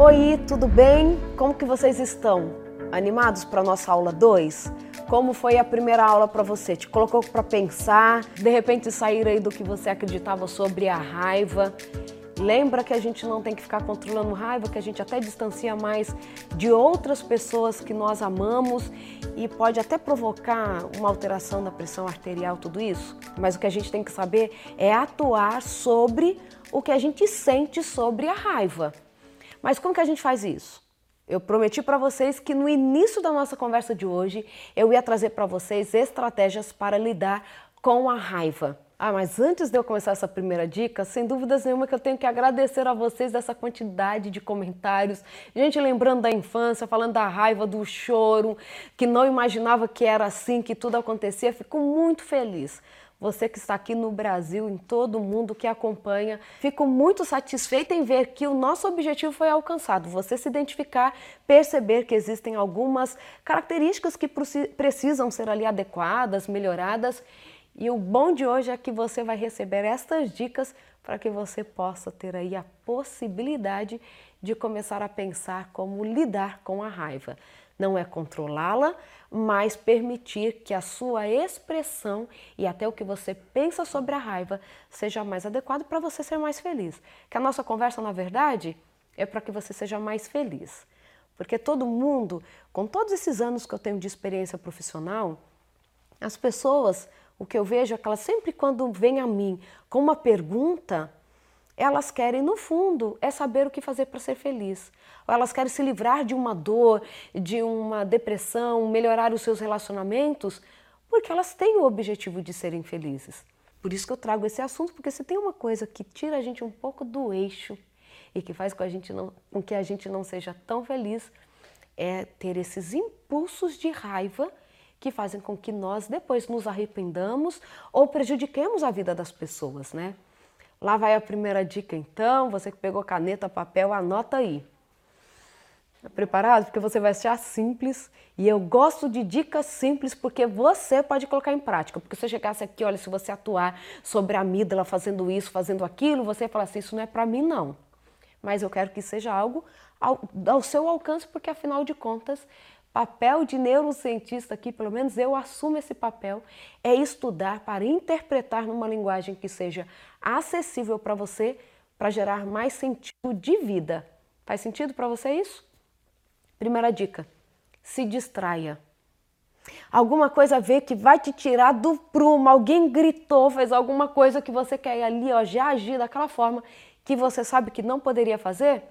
Oi, tudo bem? Como que vocês estão? Animados para nossa aula 2? Como foi a primeira aula para você? Te colocou para pensar, de repente sair aí do que você acreditava sobre a raiva? Lembra que a gente não tem que ficar controlando raiva, que a gente até distancia mais de outras pessoas que nós amamos e pode até provocar uma alteração da pressão arterial, tudo isso. Mas o que a gente tem que saber é atuar sobre o que a gente sente sobre a raiva. Mas como que a gente faz isso? Eu prometi para vocês que no início da nossa conversa de hoje eu ia trazer para vocês estratégias para lidar com a raiva. Ah, mas antes de eu começar essa primeira dica, sem dúvidas nenhuma que eu tenho que agradecer a vocês dessa quantidade de comentários. Gente lembrando da infância, falando da raiva, do choro, que não imaginava que era assim, que tudo acontecia. Fico muito feliz você que está aqui no Brasil, em todo mundo que acompanha. Fico muito satisfeita em ver que o nosso objetivo foi alcançado. Você se identificar, perceber que existem algumas características que precisam ser ali adequadas, melhoradas. E o bom de hoje é que você vai receber estas dicas para que você possa ter aí a possibilidade de começar a pensar como lidar com a raiva. Não é controlá-la, mas permitir que a sua expressão e até o que você pensa sobre a raiva seja mais adequado para você ser mais feliz. Que a nossa conversa, na verdade, é para que você seja mais feliz. Porque todo mundo, com todos esses anos que eu tenho de experiência profissional, as pessoas, o que eu vejo é que elas sempre quando vêm a mim com uma pergunta, elas querem, no fundo, é saber o que fazer para ser feliz. Ou elas querem se livrar de uma dor, de uma depressão, melhorar os seus relacionamentos, porque elas têm o objetivo de serem felizes. Por isso que eu trago esse assunto, porque se tem uma coisa que tira a gente um pouco do eixo e que faz com, a gente não, com que a gente não seja tão feliz, é ter esses impulsos de raiva que fazem com que nós depois nos arrependamos ou prejudiquemos a vida das pessoas, né? Lá vai a primeira dica então, você que pegou caneta, papel, anota aí. Tá preparado? Porque você vai achar simples e eu gosto de dicas simples porque você pode colocar em prática. Porque se você chegasse aqui, olha, se você atuar sobre a amígdala fazendo isso, fazendo aquilo, você ia falar assim, isso não é para mim não. Mas eu quero que seja algo ao, ao seu alcance, porque afinal de contas papel de neurocientista aqui, pelo menos eu assumo esse papel, é estudar para interpretar numa linguagem que seja acessível para você, para gerar mais sentido de vida. Faz sentido para você isso? Primeira dica: se distraia. Alguma coisa ver que vai te tirar do prumo, alguém gritou, fez alguma coisa que você quer ali, ó, já agir daquela forma que você sabe que não poderia fazer?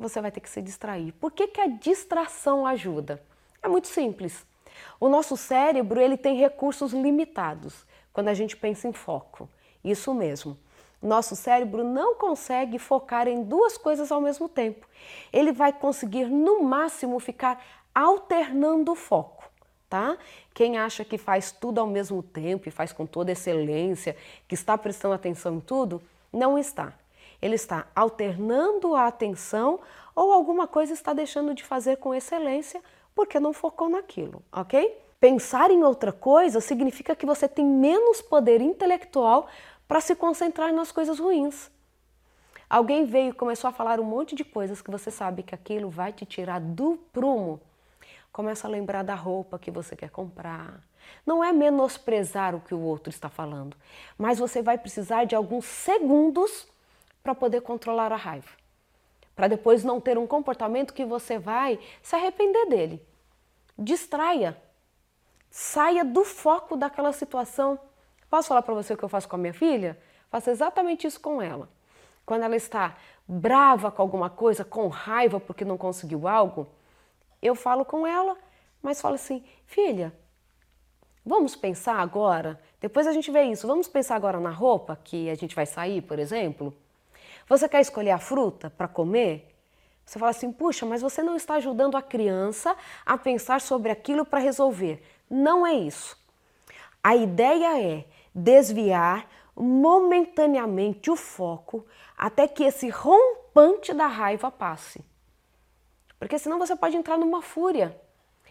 Você vai ter que se distrair. Por que, que a distração ajuda? É muito simples. O nosso cérebro ele tem recursos limitados quando a gente pensa em foco. Isso mesmo. Nosso cérebro não consegue focar em duas coisas ao mesmo tempo. Ele vai conseguir, no máximo, ficar alternando o foco. Tá? Quem acha que faz tudo ao mesmo tempo e faz com toda excelência, que está prestando atenção em tudo, não está ele está alternando a atenção ou alguma coisa está deixando de fazer com excelência porque não focou naquilo, ok? Pensar em outra coisa significa que você tem menos poder intelectual para se concentrar nas coisas ruins. Alguém veio e começou a falar um monte de coisas que você sabe que aquilo vai te tirar do prumo. Começa a lembrar da roupa que você quer comprar. Não é menosprezar o que o outro está falando, mas você vai precisar de alguns segundos para poder controlar a raiva. Para depois não ter um comportamento que você vai se arrepender dele. Distraia. Saia do foco daquela situação. Posso falar para você o que eu faço com a minha filha? Faço exatamente isso com ela. Quando ela está brava com alguma coisa, com raiva porque não conseguiu algo, eu falo com ela, mas falo assim: filha, vamos pensar agora, depois a gente vê isso, vamos pensar agora na roupa que a gente vai sair, por exemplo? Você quer escolher a fruta para comer? Você fala assim, puxa, mas você não está ajudando a criança a pensar sobre aquilo para resolver. Não é isso. A ideia é desviar momentaneamente o foco até que esse rompante da raiva passe. Porque senão você pode entrar numa fúria.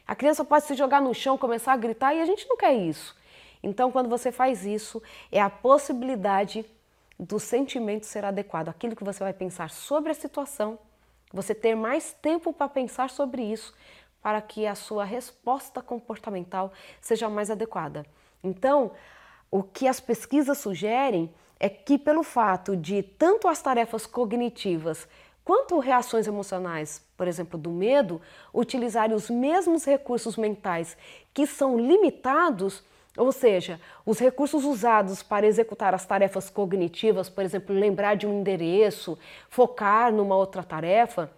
A criança pode se jogar no chão, começar a gritar e a gente não quer isso. Então, quando você faz isso, é a possibilidade do sentimento ser adequado, aquilo que você vai pensar sobre a situação Você ter mais tempo para pensar sobre isso, para que a sua resposta comportamental seja mais adequada. Então, o que as pesquisas sugerem é que, pelo fato de tanto as tarefas cognitivas quanto reações emocionais, por exemplo, do medo, utilizarem os mesmos recursos mentais que são limitados, ou seja, os recursos usados para executar as tarefas cognitivas, por exemplo, lembrar de um endereço, focar numa outra tarefa,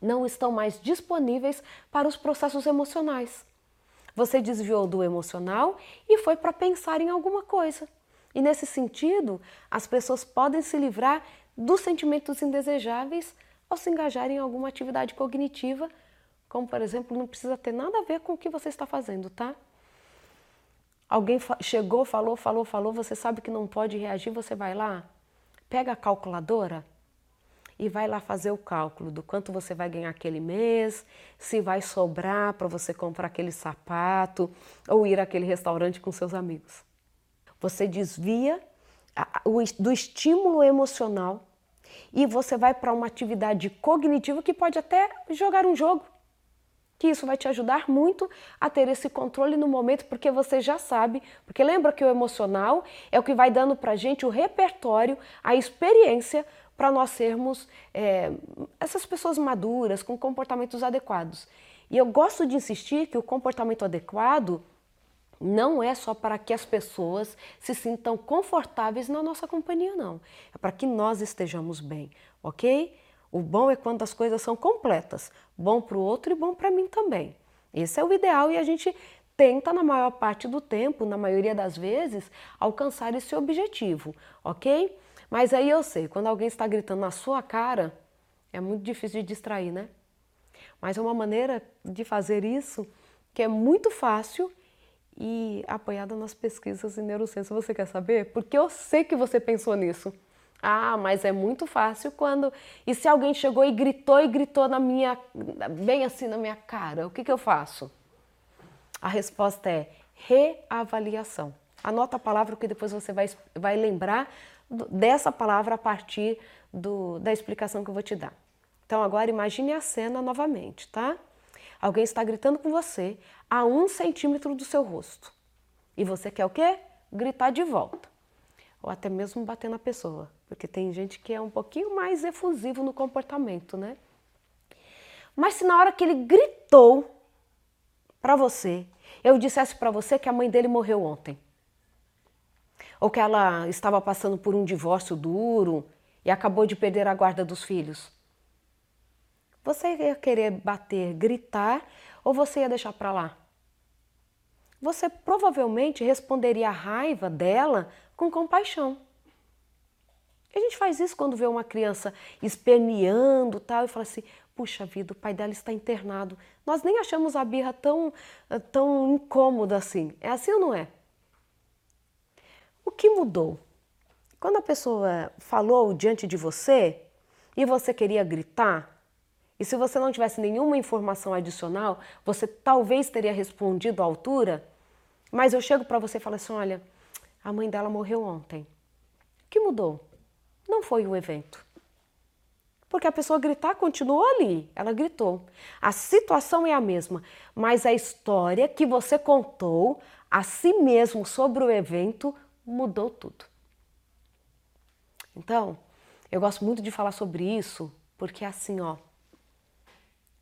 não estão mais disponíveis para os processos emocionais. Você desviou do emocional e foi para pensar em alguma coisa. E nesse sentido, as pessoas podem se livrar dos sentimentos indesejáveis ao se engajarem em alguma atividade cognitiva, como por exemplo, não precisa ter nada a ver com o que você está fazendo, tá? Alguém chegou, falou, falou, falou, você sabe que não pode reagir, você vai lá, pega a calculadora e vai lá fazer o cálculo do quanto você vai ganhar aquele mês, se vai sobrar para você comprar aquele sapato ou ir àquele restaurante com seus amigos. Você desvia do estímulo emocional e você vai para uma atividade cognitiva que pode até jogar um jogo. Que isso vai te ajudar muito a ter esse controle no momento, porque você já sabe. Porque lembra que o emocional é o que vai dando para gente o repertório, a experiência para nós sermos é, essas pessoas maduras, com comportamentos adequados. E eu gosto de insistir que o comportamento adequado não é só para que as pessoas se sintam confortáveis na nossa companhia, não. É para que nós estejamos bem, ok? O bom é quando as coisas são completas, bom para o outro e bom para mim também. Esse é o ideal e a gente tenta, na maior parte do tempo, na maioria das vezes, alcançar esse objetivo, ok? Mas aí eu sei, quando alguém está gritando na sua cara, é muito difícil de distrair, né? Mas é uma maneira de fazer isso que é muito fácil e apoiada nas pesquisas em neurociência. Você quer saber? Porque eu sei que você pensou nisso. Ah, mas é muito fácil quando. E se alguém chegou e gritou e gritou na minha. bem assim na minha cara, o que, que eu faço? A resposta é reavaliação. Anota a palavra que depois você vai, vai lembrar dessa palavra a partir do, da explicação que eu vou te dar. Então agora imagine a cena novamente, tá? Alguém está gritando com você a um centímetro do seu rosto. E você quer o quê? Gritar de volta. Ou até mesmo bater na pessoa. Porque tem gente que é um pouquinho mais efusivo no comportamento, né? Mas se na hora que ele gritou para você, eu dissesse para você que a mãe dele morreu ontem, ou que ela estava passando por um divórcio duro e acabou de perder a guarda dos filhos? Você ia querer bater, gritar ou você ia deixar para lá? Você provavelmente responderia a raiva dela com compaixão. Gente faz isso quando vê uma criança esperneando tal e fala assim: puxa vida, o pai dela está internado. Nós nem achamos a birra tão, tão incômoda assim. É assim ou não é? O que mudou? Quando a pessoa falou diante de você e você queria gritar, e se você não tivesse nenhuma informação adicional, você talvez teria respondido à altura, mas eu chego para você e falo assim: olha, a mãe dela morreu ontem. O que mudou? Não foi o evento. Porque a pessoa gritar continuou ali, ela gritou. A situação é a mesma, mas a história que você contou a si mesmo sobre o evento mudou tudo. Então, eu gosto muito de falar sobre isso, porque é assim, ó,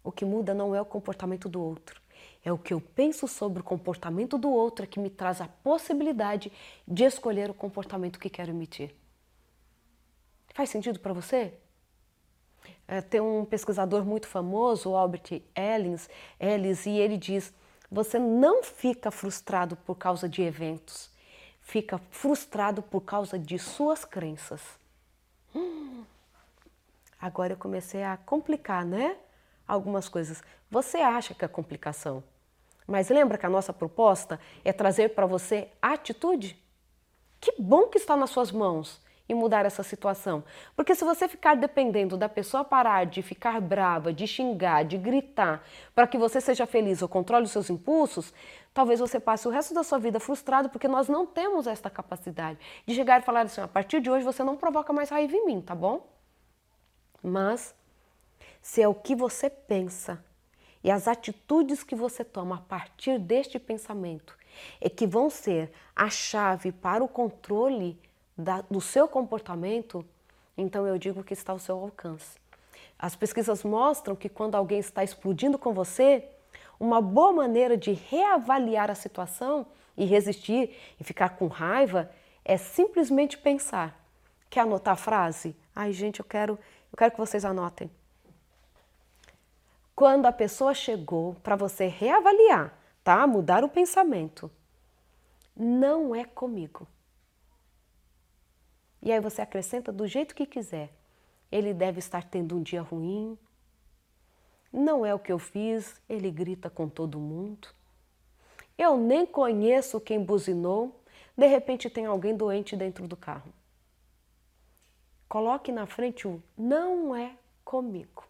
o que muda não é o comportamento do outro, é o que eu penso sobre o comportamento do outro que me traz a possibilidade de escolher o comportamento que quero emitir. Faz sentido para você? É, tem um pesquisador muito famoso, Albert Ellis, Ellis, e ele diz: você não fica frustrado por causa de eventos, fica frustrado por causa de suas crenças. Hum. Agora eu comecei a complicar, né? Algumas coisas. Você acha que é complicação, mas lembra que a nossa proposta é trazer para você atitude? Que bom que está nas suas mãos e mudar essa situação. Porque se você ficar dependendo da pessoa parar de ficar brava, de xingar, de gritar, para que você seja feliz ou controle os seus impulsos, talvez você passe o resto da sua vida frustrado porque nós não temos esta capacidade de chegar e falar assim: a partir de hoje você não provoca mais raiva em mim, tá bom? Mas se é o que você pensa e as atitudes que você toma a partir deste pensamento é que vão ser a chave para o controle da, do seu comportamento, então eu digo que está ao seu alcance. As pesquisas mostram que quando alguém está explodindo com você, uma boa maneira de reavaliar a situação e resistir e ficar com raiva é simplesmente pensar. Quer anotar a frase? Ai, gente, eu quero, eu quero que vocês anotem. Quando a pessoa chegou para você reavaliar, tá? Mudar o pensamento. Não é comigo. E aí você acrescenta do jeito que quiser. Ele deve estar tendo um dia ruim. Não é o que eu fiz, ele grita com todo mundo. Eu nem conheço quem buzinou, de repente tem alguém doente dentro do carro. Coloque na frente o não é comigo,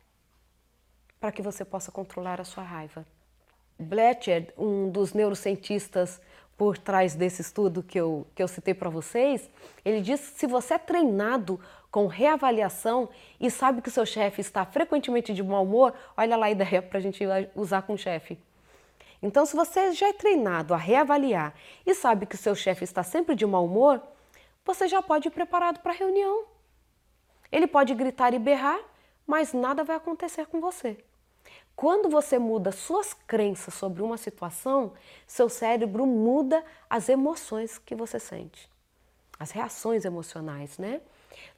para que você possa controlar a sua raiva. Bletcher, um dos neurocientistas por trás desse estudo que eu, que eu citei para vocês, ele diz que se você é treinado com reavaliação e sabe que o seu chefe está frequentemente de mau humor, olha lá a ideia para a gente usar com o chefe. Então, se você já é treinado a reavaliar e sabe que o seu chefe está sempre de mau humor, você já pode ir preparado para a reunião. Ele pode gritar e berrar, mas nada vai acontecer com você. Quando você muda suas crenças sobre uma situação, seu cérebro muda as emoções que você sente. As reações emocionais, né?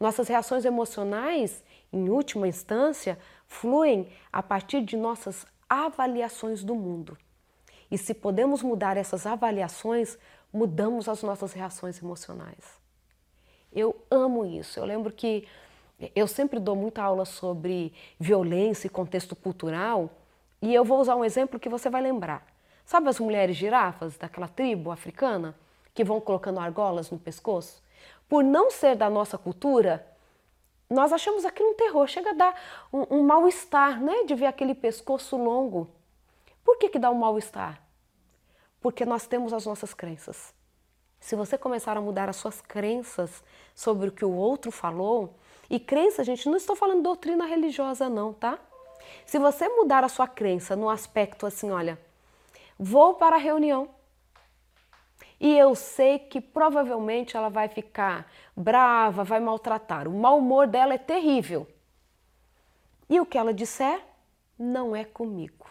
Nossas reações emocionais, em última instância, fluem a partir de nossas avaliações do mundo. E se podemos mudar essas avaliações, mudamos as nossas reações emocionais. Eu amo isso. Eu lembro que eu sempre dou muita aula sobre violência e contexto cultural, e eu vou usar um exemplo que você vai lembrar. Sabe as mulheres girafas daquela tribo africana que vão colocando argolas no pescoço? Por não ser da nossa cultura, nós achamos aquilo um terror, chega a dar um, um mal-estar, né, de ver aquele pescoço longo. Por que, que dá um mal-estar? Porque nós temos as nossas crenças. Se você começar a mudar as suas crenças sobre o que o outro falou, e crença, gente, não estou falando doutrina religiosa, não, tá? Se você mudar a sua crença no aspecto assim, olha, vou para a reunião e eu sei que provavelmente ela vai ficar brava, vai maltratar, o mau humor dela é terrível. E o que ela disser não é comigo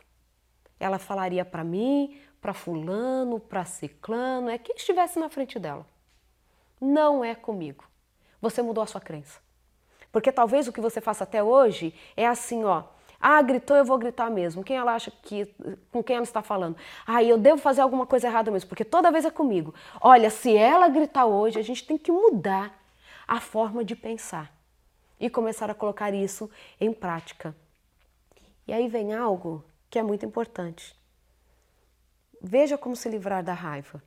ela falaria para mim, para fulano, para ciclano, é quem estivesse na frente dela. Não é comigo. Você mudou a sua crença. Porque talvez o que você faça até hoje é assim, ó. Ah, gritou, eu vou gritar mesmo. Quem ela acha que com quem ela está falando? Ah, eu devo fazer alguma coisa errada mesmo, porque toda vez é comigo. Olha, se ela gritar hoje, a gente tem que mudar a forma de pensar e começar a colocar isso em prática. E aí vem algo que é muito importante. Veja como se livrar da raiva.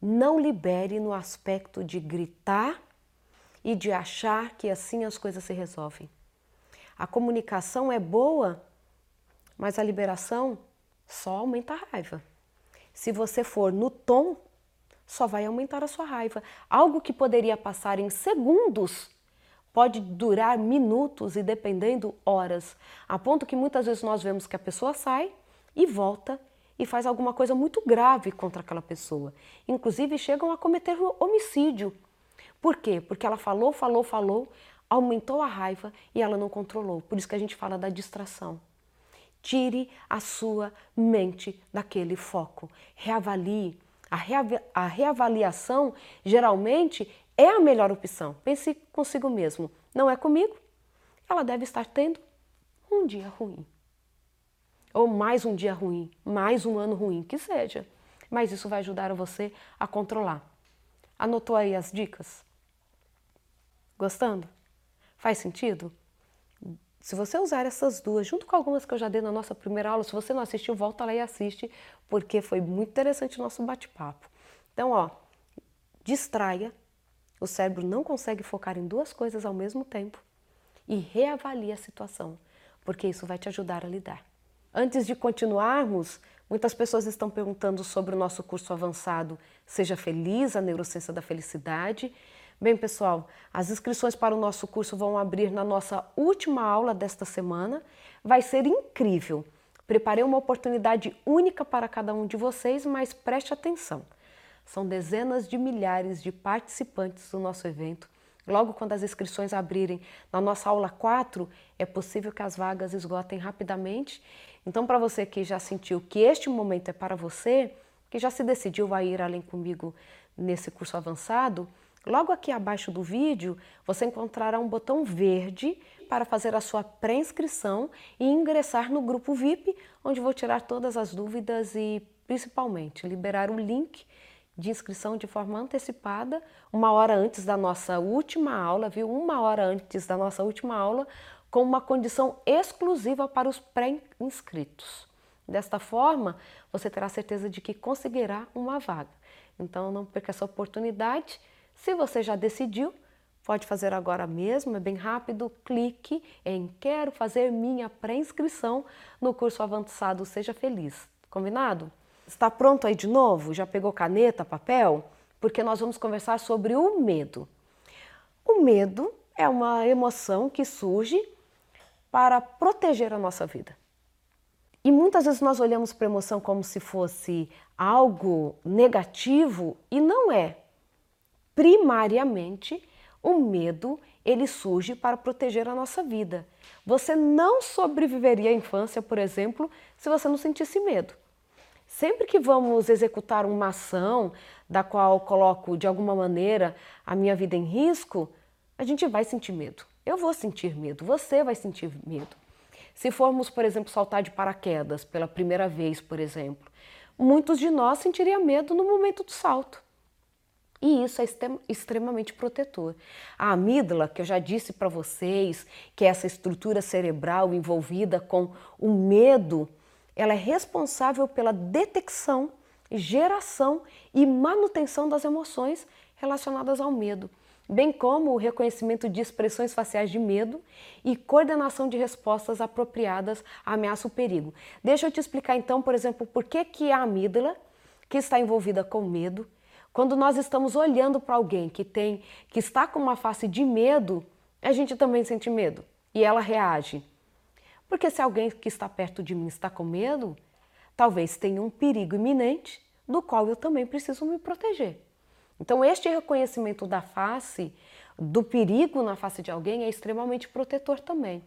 Não libere no aspecto de gritar e de achar que assim as coisas se resolvem. A comunicação é boa, mas a liberação só aumenta a raiva. Se você for no tom, só vai aumentar a sua raiva. Algo que poderia passar em segundos pode durar minutos e dependendo horas, a ponto que muitas vezes nós vemos que a pessoa sai e volta e faz alguma coisa muito grave contra aquela pessoa. Inclusive chegam a cometer homicídio. Por quê? Porque ela falou, falou, falou, aumentou a raiva e ela não controlou. Por isso que a gente fala da distração. Tire a sua mente daquele foco. Reavalie. A, a reavaliação geralmente é a melhor opção. Pense consigo mesmo. Não é comigo? Ela deve estar tendo um dia ruim. Ou mais um dia ruim, mais um ano ruim, que seja. Mas isso vai ajudar você a controlar. Anotou aí as dicas? Gostando? Faz sentido? Se você usar essas duas, junto com algumas que eu já dei na nossa primeira aula, se você não assistiu, volta lá e assiste, porque foi muito interessante o nosso bate-papo. Então, ó, distraia, o cérebro não consegue focar em duas coisas ao mesmo tempo e reavalie a situação, porque isso vai te ajudar a lidar. Antes de continuarmos, muitas pessoas estão perguntando sobre o nosso curso avançado Seja Feliz, a Neurociência da Felicidade. Bem, pessoal, as inscrições para o nosso curso vão abrir na nossa última aula desta semana. vai ser incrível. Preparei uma oportunidade única para cada um de vocês, mas preste atenção. São dezenas de milhares de participantes do nosso evento. Logo quando as inscrições abrirem na nossa aula 4, é possível que as vagas esgotem rapidamente. Então, para você que já sentiu que este momento é para você, que já se decidiu a ir além comigo nesse curso avançado, logo aqui abaixo do vídeo você encontrará um botão verde para fazer a sua pré-inscrição e ingressar no grupo VIP, onde vou tirar todas as dúvidas e principalmente liberar o link de inscrição de forma antecipada, uma hora antes da nossa última aula, viu? Uma hora antes da nossa última aula, com uma condição exclusiva para os pré-inscritos. Desta forma, você terá certeza de que conseguirá uma vaga. Então, não perca essa oportunidade. Se você já decidiu, pode fazer agora mesmo, é bem rápido. Clique em Quero fazer minha pré-inscrição no curso avançado Seja Feliz. Combinado? Está pronto aí de novo? Já pegou caneta, papel? Porque nós vamos conversar sobre o medo. O medo é uma emoção que surge para proteger a nossa vida. E muitas vezes nós olhamos para a emoção como se fosse algo negativo e não é. Primariamente, o medo ele surge para proteger a nossa vida. Você não sobreviveria à infância, por exemplo, se você não sentisse medo. Sempre que vamos executar uma ação da qual coloco de alguma maneira a minha vida em risco, a gente vai sentir medo. Eu vou sentir medo, você vai sentir medo. Se formos, por exemplo, saltar de paraquedas pela primeira vez, por exemplo, muitos de nós sentiriam medo no momento do salto. E isso é extremamente protetor. A amígdala, que eu já disse para vocês, que é essa estrutura cerebral envolvida com o medo, ela é responsável pela detecção, geração e manutenção das emoções relacionadas ao medo bem como o reconhecimento de expressões faciais de medo e coordenação de respostas apropriadas à ameaça ou perigo. Deixa eu te explicar então, por exemplo, por que, que a amígdala, que está envolvida com medo, quando nós estamos olhando para alguém que tem, que está com uma face de medo, a gente também sente medo e ela reage. Porque se alguém que está perto de mim está com medo, talvez tenha um perigo iminente do qual eu também preciso me proteger. Então, este reconhecimento da face, do perigo na face de alguém, é extremamente protetor também.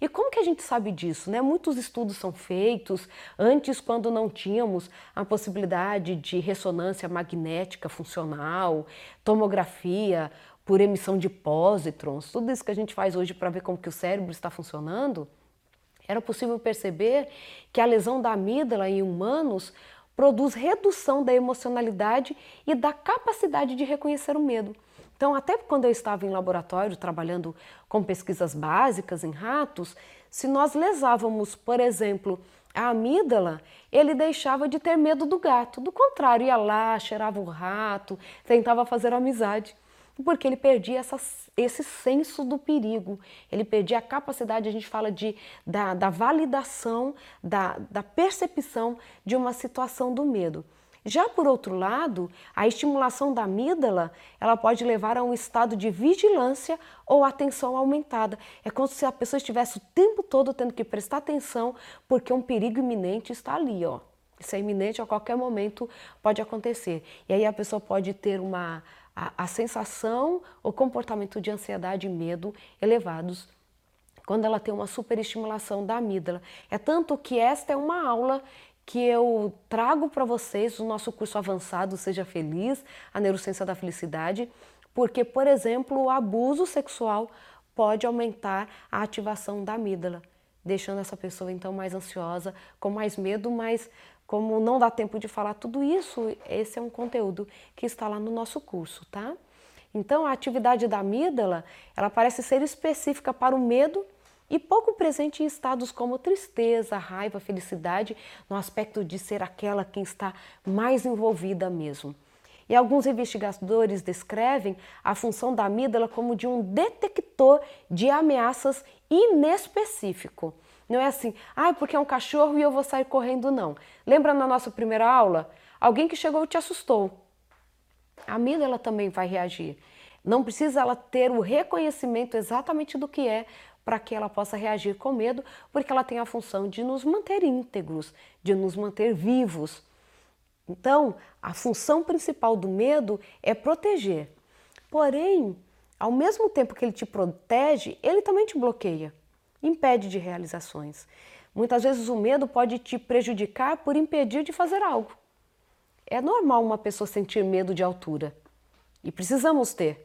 E como que a gente sabe disso? Né? Muitos estudos são feitos antes, quando não tínhamos a possibilidade de ressonância magnética funcional, tomografia por emissão de pósitrons, tudo isso que a gente faz hoje para ver como que o cérebro está funcionando. Era possível perceber que a lesão da amígdala em humanos produz redução da emocionalidade e da capacidade de reconhecer o medo. Então, até quando eu estava em laboratório trabalhando com pesquisas básicas em ratos, se nós lesávamos, por exemplo, a amígdala, ele deixava de ter medo do gato. Do contrário, ia lá, cheirava o rato, tentava fazer amizade porque ele perdia essa, esse senso do perigo, ele perdia a capacidade, a gente fala de, da, da validação, da, da percepção de uma situação do medo. Já por outro lado, a estimulação da amígdala, ela pode levar a um estado de vigilância ou atenção aumentada. É como se a pessoa estivesse o tempo todo tendo que prestar atenção porque um perigo iminente está ali, ó. Isso é iminente, a qualquer momento pode acontecer. E aí a pessoa pode ter uma a, a sensação ou comportamento de ansiedade e medo elevados quando ela tem uma superestimulação da amígdala. É tanto que esta é uma aula que eu trago para vocês do nosso curso avançado Seja Feliz, a Neurociência da Felicidade, porque, por exemplo, o abuso sexual pode aumentar a ativação da amígdala, deixando essa pessoa então mais ansiosa, com mais medo, mais como não dá tempo de falar tudo isso, esse é um conteúdo que está lá no nosso curso, tá? Então, a atividade da amígdala, ela parece ser específica para o medo e pouco presente em estados como tristeza, raiva, felicidade, no aspecto de ser aquela quem está mais envolvida mesmo. E alguns investigadores descrevem a função da amígdala como de um detector de ameaças inespecífico. Não é assim, ah, porque é um cachorro e eu vou sair correndo, não. Lembra na nossa primeira aula? Alguém que chegou e te assustou. A amígdala também vai reagir. Não precisa ela ter o reconhecimento exatamente do que é para que ela possa reagir com medo, porque ela tem a função de nos manter íntegros, de nos manter vivos. Então, a função principal do medo é proteger. Porém, ao mesmo tempo que ele te protege, ele também te bloqueia, impede de realizações. Muitas vezes o medo pode te prejudicar por impedir de fazer algo. É normal uma pessoa sentir medo de altura e precisamos ter.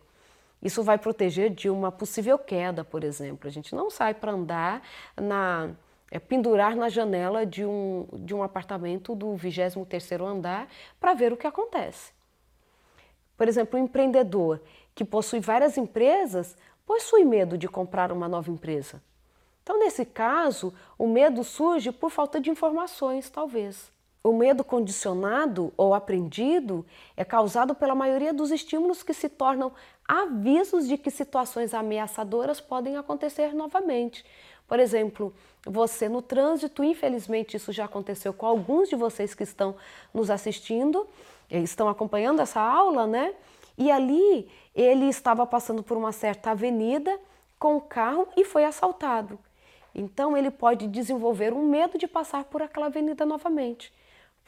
Isso vai proteger de uma possível queda, por exemplo. A gente não sai para andar na é, pendurar na janela de um, de um apartamento do 23º andar para ver o que acontece. Por exemplo, um empreendedor que possui várias empresas possui medo de comprar uma nova empresa. Então, nesse caso, o medo surge por falta de informações, talvez. O medo condicionado ou aprendido é causado pela maioria dos estímulos que se tornam avisos de que situações ameaçadoras podem acontecer novamente. Por exemplo, você no trânsito, infelizmente isso já aconteceu com alguns de vocês que estão nos assistindo, eh, estão acompanhando essa aula, né? E ali ele estava passando por uma certa avenida com o carro e foi assaltado. Então ele pode desenvolver um medo de passar por aquela avenida novamente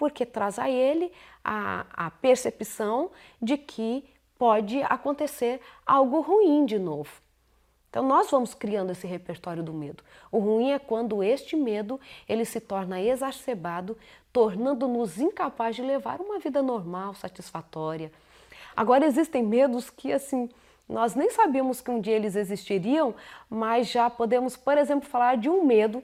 porque traz a ele a, a percepção de que pode acontecer algo ruim de novo. Então nós vamos criando esse repertório do medo. O ruim é quando este medo ele se torna exacerbado, tornando-nos incapazes de levar uma vida normal, satisfatória. Agora existem medos que assim nós nem sabíamos que um dia eles existiriam, mas já podemos, por exemplo, falar de um medo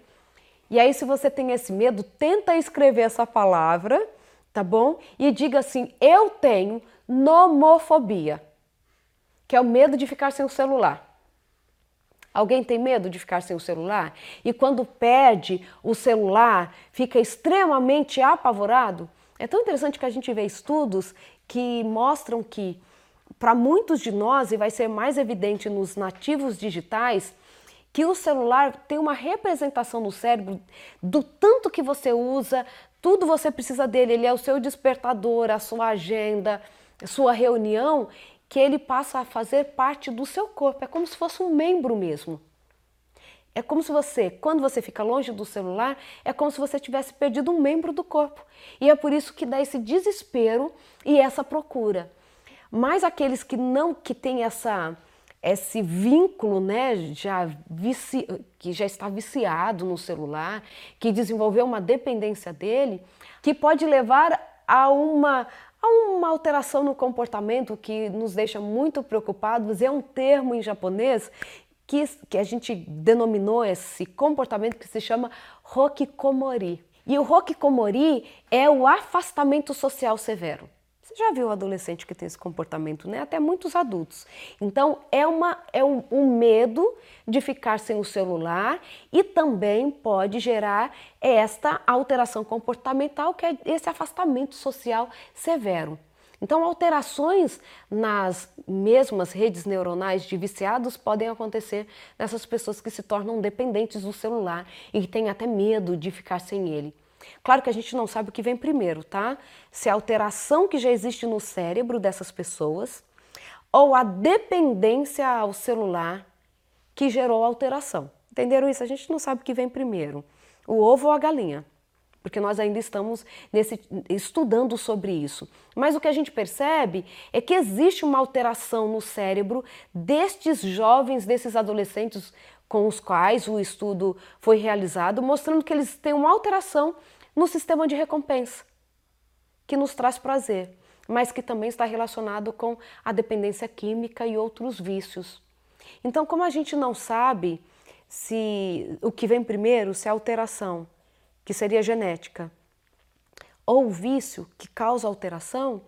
e aí, se você tem esse medo, tenta escrever essa palavra, tá bom? E diga assim: eu tenho nomofobia, que é o medo de ficar sem o celular. Alguém tem medo de ficar sem o celular? E quando perde o celular, fica extremamente apavorado? É tão interessante que a gente vê estudos que mostram que, para muitos de nós, e vai ser mais evidente nos nativos digitais, que o celular tem uma representação no cérebro do tanto que você usa, tudo você precisa dele, ele é o seu despertador, a sua agenda, sua reunião, que ele passa a fazer parte do seu corpo, é como se fosse um membro mesmo. É como se você, quando você fica longe do celular, é como se você tivesse perdido um membro do corpo. E é por isso que dá esse desespero e essa procura. Mas aqueles que não que têm essa esse vínculo, né, já vici, que já está viciado no celular, que desenvolveu uma dependência dele, que pode levar a uma a uma alteração no comportamento que nos deixa muito preocupados. É um termo em japonês que, que a gente denominou esse comportamento que se chama Hokikomori. E o Hokikomori é o afastamento social severo. Já viu adolescente que tem esse comportamento, né? Até muitos adultos. Então é, uma, é um, um medo de ficar sem o celular e também pode gerar esta alteração comportamental, que é esse afastamento social severo. Então, alterações nas mesmas redes neuronais de viciados podem acontecer nessas pessoas que se tornam dependentes do celular e que têm até medo de ficar sem ele. Claro que a gente não sabe o que vem primeiro, tá? Se a alteração que já existe no cérebro dessas pessoas ou a dependência ao celular que gerou a alteração. Entenderam isso? A gente não sabe o que vem primeiro, o ovo ou a galinha, porque nós ainda estamos nesse, estudando sobre isso. Mas o que a gente percebe é que existe uma alteração no cérebro destes jovens, desses adolescentes com os quais o estudo foi realizado, mostrando que eles têm uma alteração no sistema de recompensa, que nos traz prazer, mas que também está relacionado com a dependência química e outros vícios. Então, como a gente não sabe se o que vem primeiro, se é a alteração, que seria genética, ou o vício que causa alteração,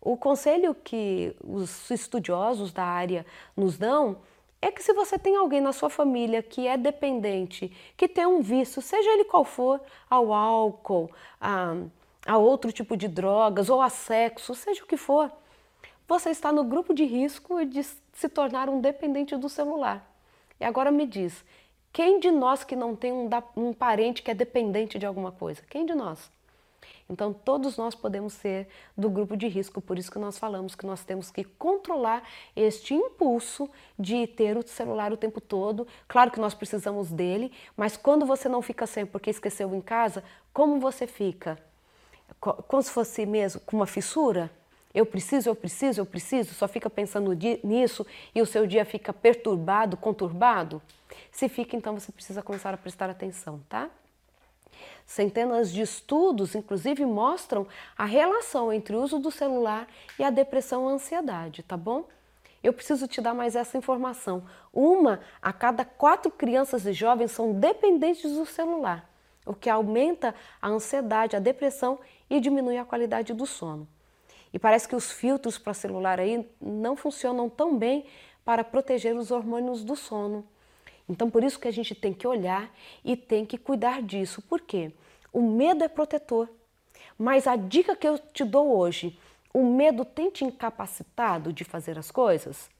o conselho que os estudiosos da área nos dão é que se você tem alguém na sua família que é dependente, que tem um vício, seja ele qual for, ao álcool, a, a outro tipo de drogas ou a sexo, seja o que for, você está no grupo de risco de se tornar um dependente do celular. E agora me diz, quem de nós que não tem um, um parente que é dependente de alguma coisa? Quem de nós? Então, todos nós podemos ser do grupo de risco, por isso que nós falamos que nós temos que controlar este impulso de ter o celular o tempo todo. Claro que nós precisamos dele, mas quando você não fica sem porque esqueceu em casa, como você fica? Como se fosse mesmo com uma fissura? Eu preciso, eu preciso, eu preciso, só fica pensando nisso e o seu dia fica perturbado, conturbado? Se fica, então você precisa começar a prestar atenção, tá? Centenas de estudos, inclusive, mostram a relação entre o uso do celular e a depressão e a ansiedade, tá bom? Eu preciso te dar mais essa informação. Uma a cada quatro crianças e jovens são dependentes do celular, o que aumenta a ansiedade, a depressão e diminui a qualidade do sono. E parece que os filtros para celular aí não funcionam tão bem para proteger os hormônios do sono. Então, por isso que a gente tem que olhar e tem que cuidar disso. Por quê? O medo é protetor. Mas a dica que eu te dou hoje, o medo tem te incapacitado de fazer as coisas?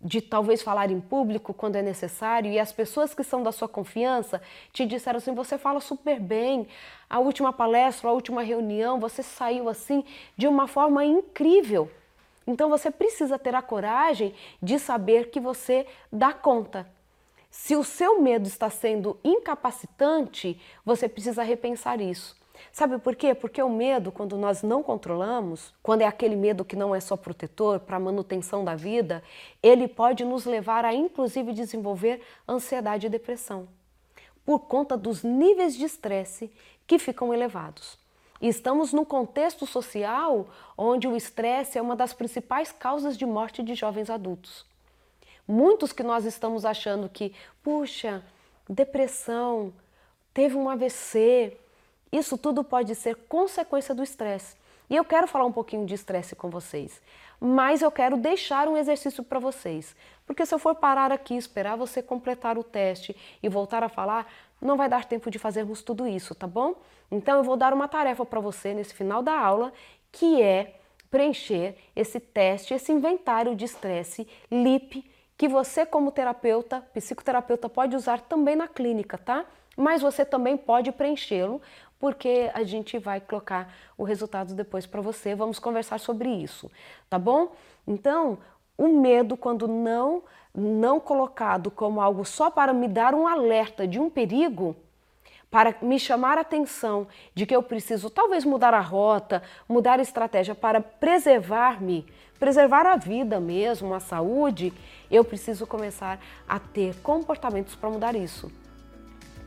De talvez falar em público quando é necessário e as pessoas que são da sua confiança te disseram assim: você fala super bem, a última palestra, a última reunião, você saiu assim de uma forma incrível. Então você precisa ter a coragem de saber que você dá conta se o seu medo está sendo incapacitante, você precisa repensar isso. Sabe por quê? Porque o medo, quando nós não controlamos, quando é aquele medo que não é só protetor para manutenção da vida, ele pode nos levar a inclusive desenvolver ansiedade e depressão, por conta dos níveis de estresse que ficam elevados. E estamos num contexto social onde o estresse é uma das principais causas de morte de jovens adultos. Muitos que nós estamos achando que, puxa, depressão, teve um AVC, isso tudo pode ser consequência do estresse. E eu quero falar um pouquinho de estresse com vocês, mas eu quero deixar um exercício para vocês, porque se eu for parar aqui, esperar você completar o teste e voltar a falar, não vai dar tempo de fazermos tudo isso, tá bom? Então eu vou dar uma tarefa para você nesse final da aula, que é preencher esse teste, esse inventário de estresse LIP que você, como terapeuta, psicoterapeuta, pode usar também na clínica, tá? Mas você também pode preenchê-lo, porque a gente vai colocar o resultado depois para você. Vamos conversar sobre isso, tá bom? Então, o medo, quando não, não colocado como algo só para me dar um alerta de um perigo, para me chamar a atenção de que eu preciso talvez mudar a rota, mudar a estratégia para preservar-me, preservar a vida mesmo, a saúde, eu preciso começar a ter comportamentos para mudar isso.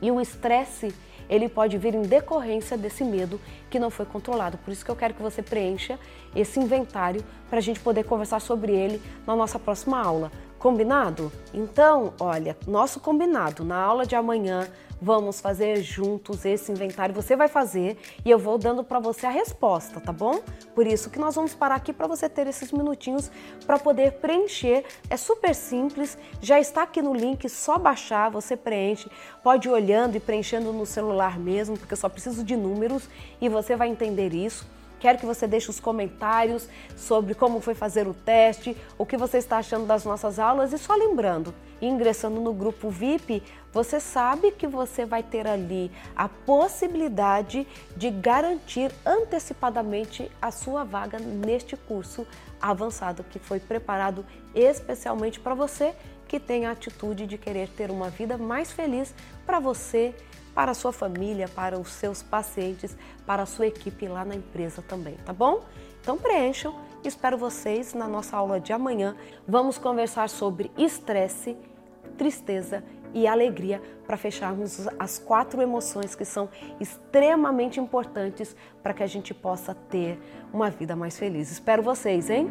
E o estresse, ele pode vir em decorrência desse medo que não foi controlado. Por isso que eu quero que você preencha esse inventário para a gente poder conversar sobre ele na nossa próxima aula. Combinado? Então, olha, nosso combinado na aula de amanhã Vamos fazer juntos esse inventário. Você vai fazer e eu vou dando para você a resposta, tá bom? Por isso que nós vamos parar aqui para você ter esses minutinhos para poder preencher. É super simples, já está aqui no link, só baixar, você preenche. Pode ir olhando e preenchendo no celular mesmo, porque eu só preciso de números e você vai entender isso. Quero que você deixe os comentários sobre como foi fazer o teste, o que você está achando das nossas aulas. E só lembrando, ingressando no grupo VIP, você sabe que você vai ter ali a possibilidade de garantir antecipadamente a sua vaga neste curso avançado que foi preparado especialmente para você que tem a atitude de querer ter uma vida mais feliz para você, para a sua família, para os seus pacientes, para a sua equipe lá na empresa também, tá bom? Então preencham. Espero vocês na nossa aula de amanhã. Vamos conversar sobre estresse, tristeza e alegria para fecharmos as quatro emoções que são extremamente importantes para que a gente possa ter uma vida mais feliz. Espero vocês, hein?